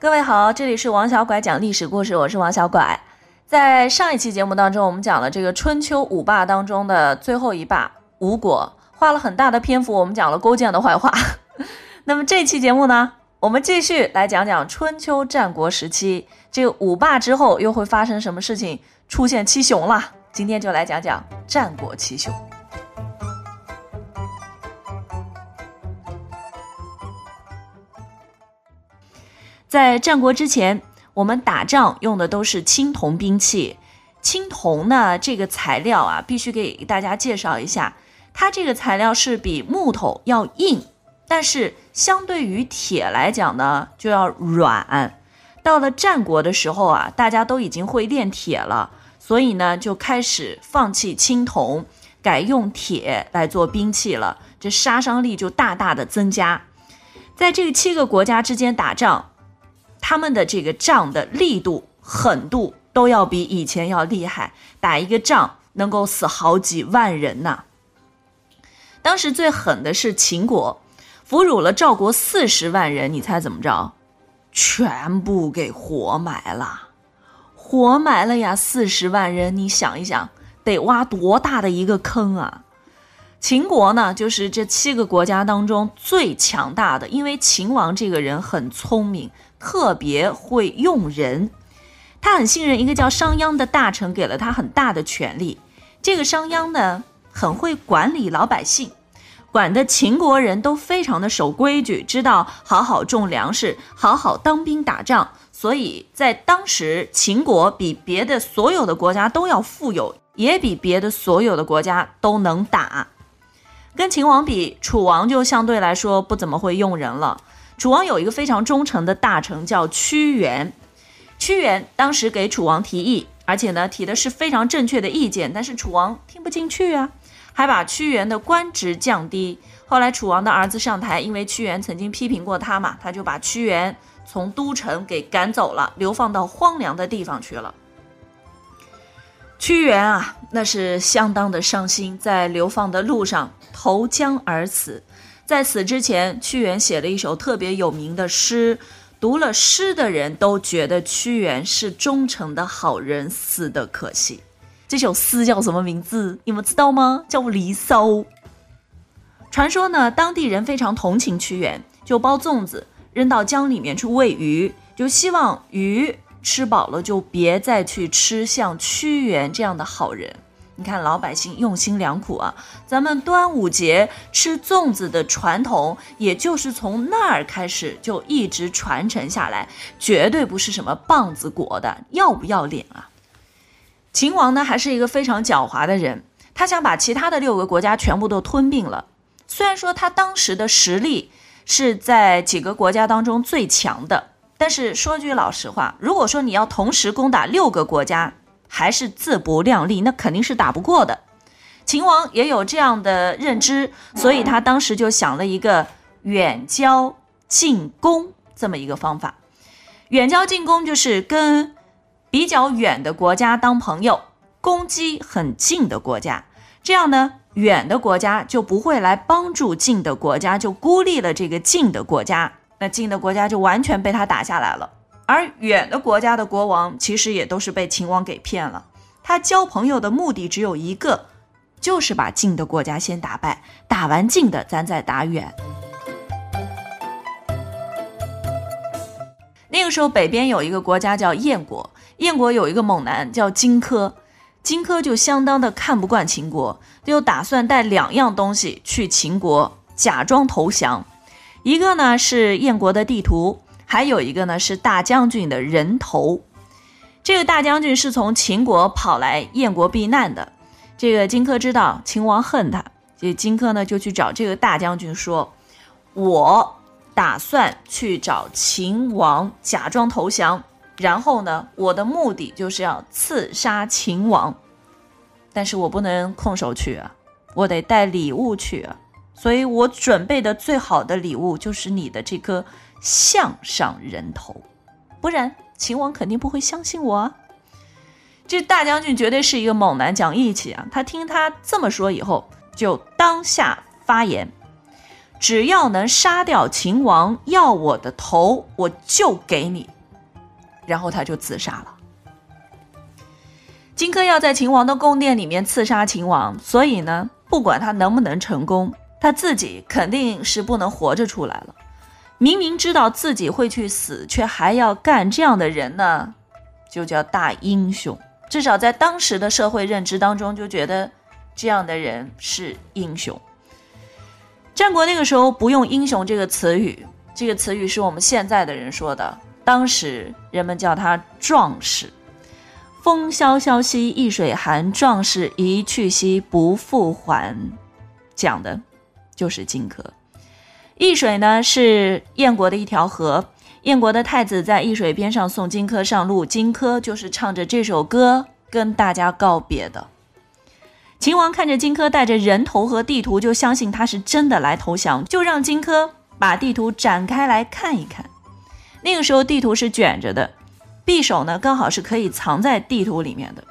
各位好，这里是王小拐讲历史故事，我是王小拐。在上一期节目当中，我们讲了这个春秋五霸当中的最后一霸吴国，花了很大的篇幅，我们讲了勾践的坏话。那么这期节目呢，我们继续来讲讲春秋战国时期这个五霸之后又会发生什么事情，出现七雄了。今天就来讲讲战国七雄。在战国之前，我们打仗用的都是青铜兵器。青铜呢，这个材料啊，必须给大家介绍一下，它这个材料是比木头要硬，但是相对于铁来讲呢，就要软。到了战国的时候啊，大家都已经会炼铁了，所以呢，就开始放弃青铜，改用铁来做兵器了，这杀伤力就大大的增加。在这七个国家之间打仗。他们的这个仗的力度、狠度都要比以前要厉害，打一个仗能够死好几万人呐。当时最狠的是秦国，俘虏了赵国四十万人，你猜怎么着？全部给活埋了，活埋了呀！四十万人，你想一想，得挖多大的一个坑啊！秦国呢，就是这七个国家当中最强大的，因为秦王这个人很聪明。特别会用人，他很信任一个叫商鞅的大臣，给了他很大的权力。这个商鞅呢，很会管理老百姓，管的秦国人都非常的守规矩，知道好好种粮食，好好当兵打仗。所以在当时，秦国比别的所有的国家都要富有，也比别的所有的国家都能打。跟秦王比，楚王就相对来说不怎么会用人了。楚王有一个非常忠诚的大臣，叫屈原。屈原当时给楚王提议，而且呢提的是非常正确的意见，但是楚王听不进去啊，还把屈原的官职降低。后来楚王的儿子上台，因为屈原曾经批评过他嘛，他就把屈原从都城给赶走了，流放到荒凉的地方去了。屈原啊，那是相当的伤心，在流放的路上投江而死。在死之前，屈原写了一首特别有名的诗，读了诗的人都觉得屈原是忠诚的好人，死的可惜。这首诗叫什么名字？你们知道吗？叫《离骚》。传说呢，当地人非常同情屈原，就包粽子扔到江里面去喂鱼，就希望鱼吃饱了就别再去吃像屈原这样的好人。你看老百姓用心良苦啊！咱们端午节吃粽子的传统，也就是从那儿开始就一直传承下来，绝对不是什么棒子国的，要不要脸啊？秦王呢，还是一个非常狡猾的人，他想把其他的六个国家全部都吞并了。虽然说他当时的实力是在几个国家当中最强的，但是说句老实话，如果说你要同时攻打六个国家，还是自不量力，那肯定是打不过的。秦王也有这样的认知，所以他当时就想了一个远交近攻这么一个方法。远交近攻就是跟比较远的国家当朋友，攻击很近的国家，这样呢，远的国家就不会来帮助近的国家，就孤立了这个近的国家，那近的国家就完全被他打下来了。而远的国家的国王其实也都是被秦王给骗了。他交朋友的目的只有一个，就是把近的国家先打败，打完近的，咱再打远。那个时候，北边有一个国家叫燕国，燕国有一个猛男叫荆轲，荆轲就相当的看不惯秦国，就打算带两样东西去秦国，假装投降。一个呢是燕国的地图。还有一个呢，是大将军的人头。这个大将军是从秦国跑来燕国避难的。这个荆轲知道秦王恨他，这荆轲呢就去找这个大将军说：“我打算去找秦王假装投降，然后呢，我的目的就是要刺杀秦王，但是我不能空手去啊，我得带礼物去啊。所以我准备的最好的礼物就是你的这颗。”项上人头，不然秦王肯定不会相信我啊！这大将军绝对是一个猛男，讲义气啊！他听他这么说以后，就当下发言：只要能杀掉秦王，要我的头，我就给你。然后他就自杀了。荆轲要在秦王的宫殿里面刺杀秦王，所以呢，不管他能不能成功，他自己肯定是不能活着出来了。明明知道自己会去死，却还要干这样的人呢，就叫大英雄。至少在当时的社会认知当中，就觉得这样的人是英雄。战国那个时候不用“英雄”这个词语，这个词语是我们现在的人说的，当时人们叫他壮士。风萧萧兮易水寒，壮士一去兮不复还。讲的就是荆轲。易水呢是燕国的一条河，燕国的太子在易水边上送荆轲上路，荆轲就是唱着这首歌跟大家告别的。秦王看着荆轲带着人头和地图，就相信他是真的来投降，就让荆轲把地图展开来看一看。那个时候地图是卷着的。匕首呢，刚好是可以藏在地图里面的。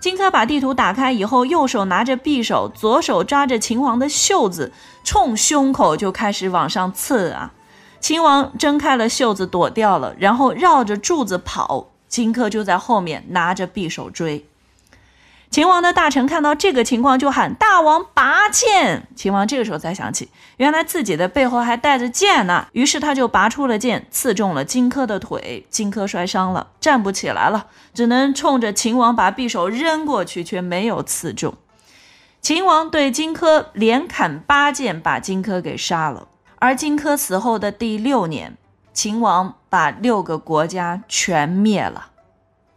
荆轲把地图打开以后，右手拿着匕首，左手抓着秦王的袖子，冲胸口就开始往上刺啊！秦王挣开了袖子躲掉了，然后绕着柱子跑，荆轲就在后面拿着匕首追。秦王的大臣看到这个情况，就喊：“大王拔剑！”秦王这个时候才想起，原来自己的背后还带着剑呢。于是他就拔出了剑，刺中了荆轲的腿。荆轲摔伤了，站不起来了，只能冲着秦王把匕首扔过去，却没有刺中。秦王对荆轲连砍八剑，把荆轲给杀了。而荆轲死后的第六年，秦王把六个国家全灭了，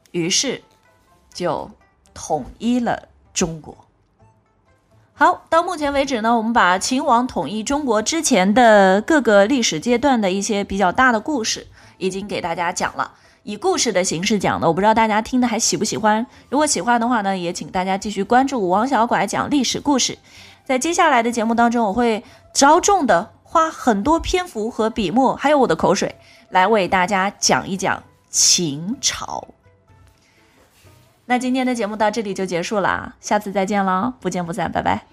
于是就。统一了中国。好，到目前为止呢，我们把秦王统一中国之前的各个历史阶段的一些比较大的故事，已经给大家讲了，以故事的形式讲的。我不知道大家听的还喜不喜欢？如果喜欢的话呢，也请大家继续关注王小拐讲历史故事。在接下来的节目当中，我会着重的花很多篇幅和笔墨，还有我的口水，来为大家讲一讲秦朝。那今天的节目到这里就结束了，下次再见喽，不见不散，拜拜。